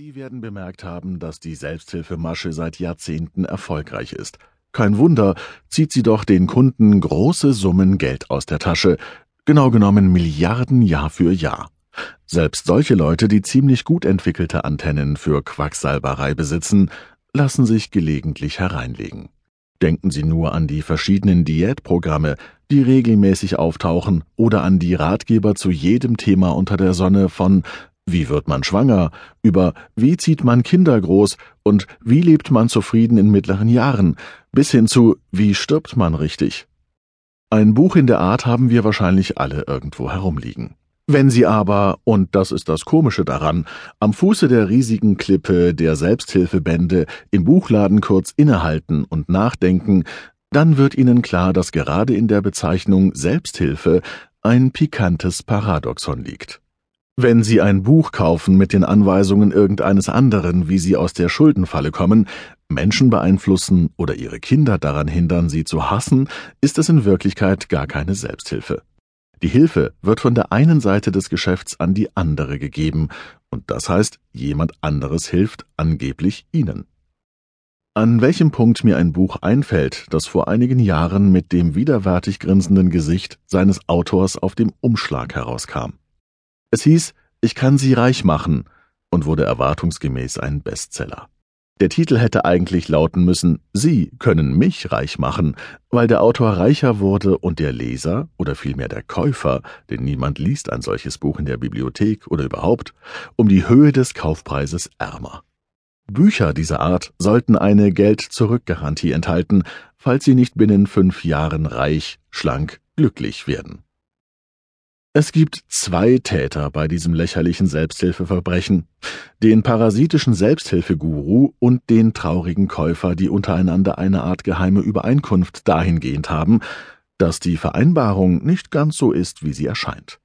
Sie werden bemerkt haben, dass die Selbsthilfemasche seit Jahrzehnten erfolgreich ist. Kein Wunder, zieht sie doch den Kunden große Summen Geld aus der Tasche, genau genommen Milliarden Jahr für Jahr. Selbst solche Leute, die ziemlich gut entwickelte Antennen für Quacksalberei besitzen, lassen sich gelegentlich hereinlegen. Denken Sie nur an die verschiedenen Diätprogramme, die regelmäßig auftauchen, oder an die Ratgeber zu jedem Thema unter der Sonne von wie wird man schwanger, über wie zieht man Kinder groß und wie lebt man zufrieden in mittleren Jahren, bis hin zu wie stirbt man richtig. Ein Buch in der Art haben wir wahrscheinlich alle irgendwo herumliegen. Wenn Sie aber, und das ist das Komische daran, am Fuße der riesigen Klippe der Selbsthilfebände im Buchladen kurz innehalten und nachdenken, dann wird Ihnen klar, dass gerade in der Bezeichnung Selbsthilfe ein pikantes Paradoxon liegt. Wenn Sie ein Buch kaufen mit den Anweisungen irgendeines anderen, wie Sie aus der Schuldenfalle kommen, Menschen beeinflussen oder Ihre Kinder daran hindern, Sie zu hassen, ist es in Wirklichkeit gar keine Selbsthilfe. Die Hilfe wird von der einen Seite des Geschäfts an die andere gegeben, und das heißt, jemand anderes hilft angeblich Ihnen. An welchem Punkt mir ein Buch einfällt, das vor einigen Jahren mit dem widerwärtig grinsenden Gesicht seines Autors auf dem Umschlag herauskam. Es hieß Ich kann Sie reich machen und wurde erwartungsgemäß ein Bestseller. Der Titel hätte eigentlich lauten müssen Sie können mich reich machen, weil der Autor reicher wurde und der Leser oder vielmehr der Käufer, denn niemand liest ein solches Buch in der Bibliothek oder überhaupt, um die Höhe des Kaufpreises ärmer. Bücher dieser Art sollten eine Geld-Zurück-Garantie enthalten, falls sie nicht binnen fünf Jahren reich, schlank, glücklich werden. Es gibt zwei Täter bei diesem lächerlichen Selbsthilfeverbrechen, den parasitischen Selbsthilfeguru und den traurigen Käufer, die untereinander eine Art geheime Übereinkunft dahingehend haben, dass die Vereinbarung nicht ganz so ist, wie sie erscheint.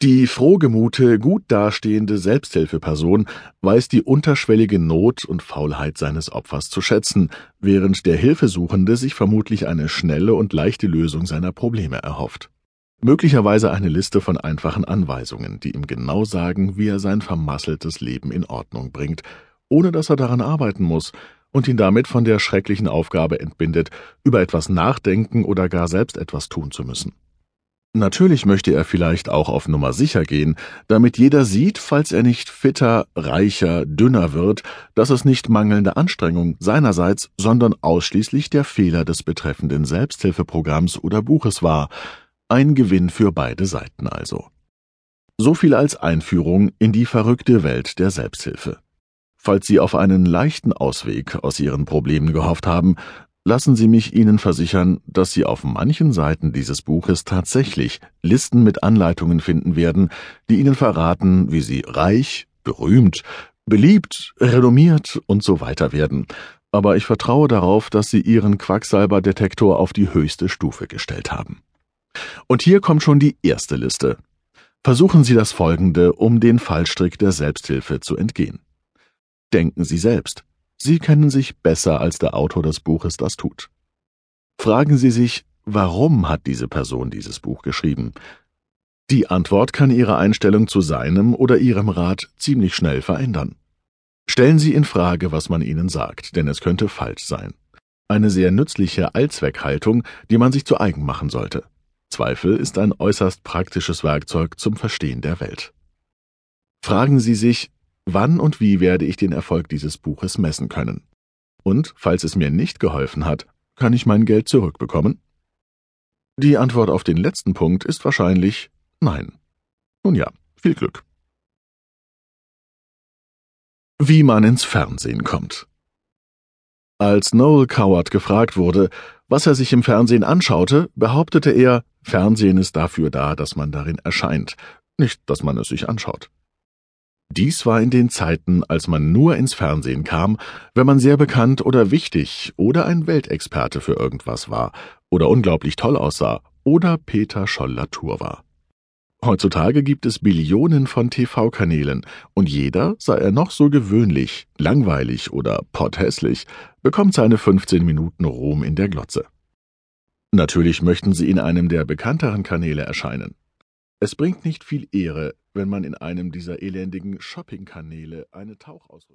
Die frohgemute, gut dastehende Selbsthilfeperson weiß die unterschwellige Not und Faulheit seines Opfers zu schätzen, während der Hilfesuchende sich vermutlich eine schnelle und leichte Lösung seiner Probleme erhofft. Möglicherweise eine Liste von einfachen Anweisungen, die ihm genau sagen, wie er sein vermasseltes Leben in Ordnung bringt, ohne dass er daran arbeiten muss und ihn damit von der schrecklichen Aufgabe entbindet, über etwas nachdenken oder gar selbst etwas tun zu müssen. Natürlich möchte er vielleicht auch auf Nummer sicher gehen, damit jeder sieht, falls er nicht fitter, reicher, dünner wird, dass es nicht mangelnde Anstrengung seinerseits, sondern ausschließlich der Fehler des betreffenden Selbsthilfeprogramms oder Buches war, ein Gewinn für beide Seiten also. So viel als Einführung in die verrückte Welt der Selbsthilfe. Falls Sie auf einen leichten Ausweg aus Ihren Problemen gehofft haben, lassen Sie mich Ihnen versichern, dass Sie auf manchen Seiten dieses Buches tatsächlich Listen mit Anleitungen finden werden, die Ihnen verraten, wie Sie reich, berühmt, beliebt, renommiert und so weiter werden. Aber ich vertraue darauf, dass Sie Ihren Quacksalberdetektor auf die höchste Stufe gestellt haben. Und hier kommt schon die erste Liste. Versuchen Sie das Folgende, um den Fallstrick der Selbsthilfe zu entgehen. Denken Sie selbst. Sie kennen sich besser, als der Autor des Buches das tut. Fragen Sie sich, warum hat diese Person dieses Buch geschrieben? Die Antwort kann Ihre Einstellung zu seinem oder Ihrem Rat ziemlich schnell verändern. Stellen Sie in Frage, was man Ihnen sagt, denn es könnte falsch sein. Eine sehr nützliche Allzweckhaltung, die man sich zu eigen machen sollte. Zweifel ist ein äußerst praktisches Werkzeug zum Verstehen der Welt. Fragen Sie sich, wann und wie werde ich den Erfolg dieses Buches messen können? Und, falls es mir nicht geholfen hat, kann ich mein Geld zurückbekommen? Die Antwort auf den letzten Punkt ist wahrscheinlich nein. Nun ja, viel Glück. Wie man ins Fernsehen kommt. Als Noel Coward gefragt wurde, was er sich im Fernsehen anschaute, behauptete er, Fernsehen ist dafür da, dass man darin erscheint, nicht, dass man es sich anschaut. Dies war in den Zeiten, als man nur ins Fernsehen kam, wenn man sehr bekannt oder wichtig oder ein Weltexperte für irgendwas war oder unglaublich toll aussah oder Peter Scholl-Latour war. Heutzutage gibt es Billionen von TV-Kanälen und jeder, sei er noch so gewöhnlich, langweilig oder potthässlich, bekommt seine 15 Minuten Ruhm in der Glotze. Natürlich möchten sie in einem der bekannteren Kanäle erscheinen. Es bringt nicht viel Ehre, wenn man in einem dieser elendigen Shoppingkanäle eine Tauchausrüstung